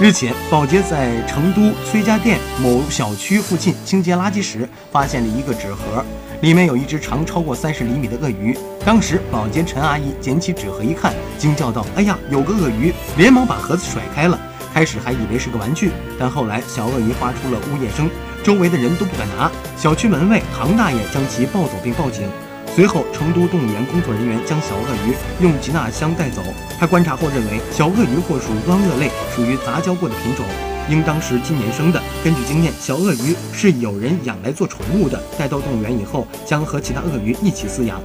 日前，保洁在成都崔家店某小区附近清洁垃圾时，发现了一个纸盒，里面有一只长超过三十厘米的鳄鱼。当时，保洁陈阿姨捡起纸盒一看，惊叫道：“哎呀，有个鳄鱼！”连忙把盒子甩开了。开始还以为是个玩具，但后来小鳄鱼发出了呜咽声，周围的人都不敢拿。小区门卫唐大爷将其抱走并报警。随后，成都动物园工作人员将小鳄鱼用吉纳箱带走。他观察后认为，小鳄鱼或属汪鳄类，属于杂交过的品种，应当是今年生的。根据经验，小鳄鱼是有人养来做宠物的，带到动物园以后将和其他鳄鱼一起饲养。